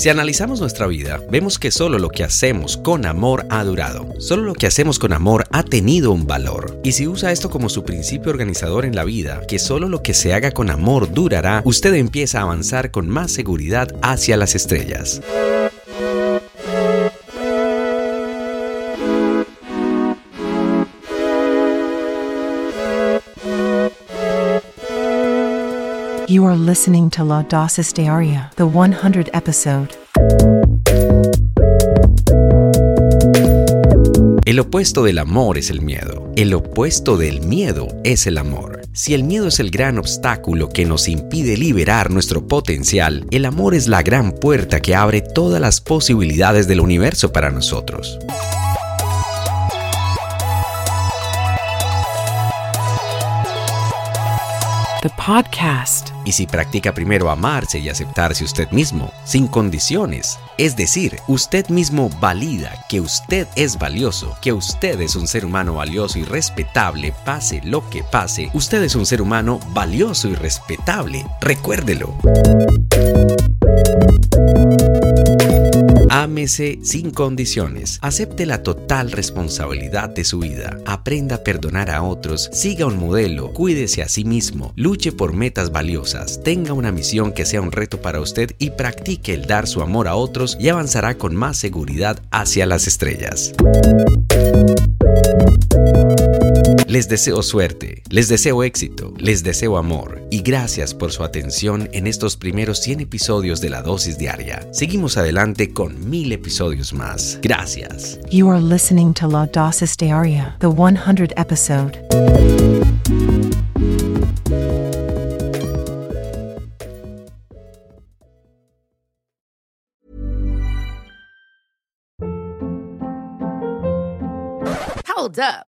Si analizamos nuestra vida, vemos que solo lo que hacemos con amor ha durado. Solo lo que hacemos con amor ha tenido un valor. Y si usa esto como su principio organizador en la vida, que solo lo que se haga con amor durará, usted empieza a avanzar con más seguridad hacia las estrellas. You are listening to La Dosis Diaria, the 100 episode. El opuesto del amor es el miedo. El opuesto del miedo es el amor. Si el miedo es el gran obstáculo que nos impide liberar nuestro potencial, el amor es la gran puerta que abre todas las posibilidades del universo para nosotros. The podcast. Y si practica primero amarse y aceptarse usted mismo, sin condiciones, es decir, usted mismo valida que usted es valioso, que usted es un ser humano valioso y respetable, pase lo que pase, usted es un ser humano valioso y respetable, recuérdelo. Ámese sin condiciones. Acepte la total responsabilidad de su vida. Aprenda a perdonar a otros. Siga un modelo. Cuídese a sí mismo. Luche por metas valiosas. Tenga una misión que sea un reto para usted y practique el dar su amor a otros y avanzará con más seguridad hacia las estrellas. Les deseo suerte, les deseo éxito, les deseo amor y gracias por su atención en estos primeros 100 episodios de la dosis diaria. Seguimos adelante con mil episodios más. Gracias. You are listening to La Dosis Diaria, the 100 episode. Hold up.